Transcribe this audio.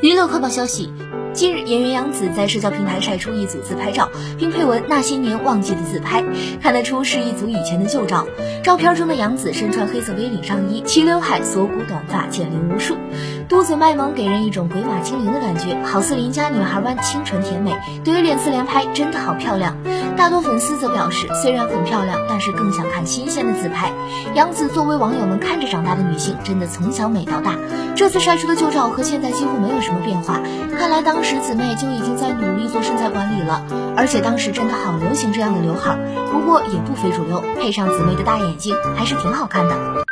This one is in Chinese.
娱乐快报消息，近日演员杨紫在社交平台晒出一组自拍照，并配文“那些年忘记的自拍”，看得出是一组以前的旧照。照片中的杨紫身穿黑色 V 领上衣，齐刘海，锁骨短发，减龄无数，嘟嘴卖萌，给人一种鬼马精灵的感觉，好似邻家女孩般清纯甜美。对于脸自连拍，真的好漂亮。大多粉丝则表示，虽然很漂亮，但是更想看新鲜的自拍。杨紫作为网友们看着长大的女性，真的从小美到大。这次晒出的旧照和现在几乎没有什么变化，看来当时姊妹就已经在努力做身材管理了。而且当时真的好流行这样的刘海，不过也不非主流，配上姊妹的大眼睛，还是挺好看的。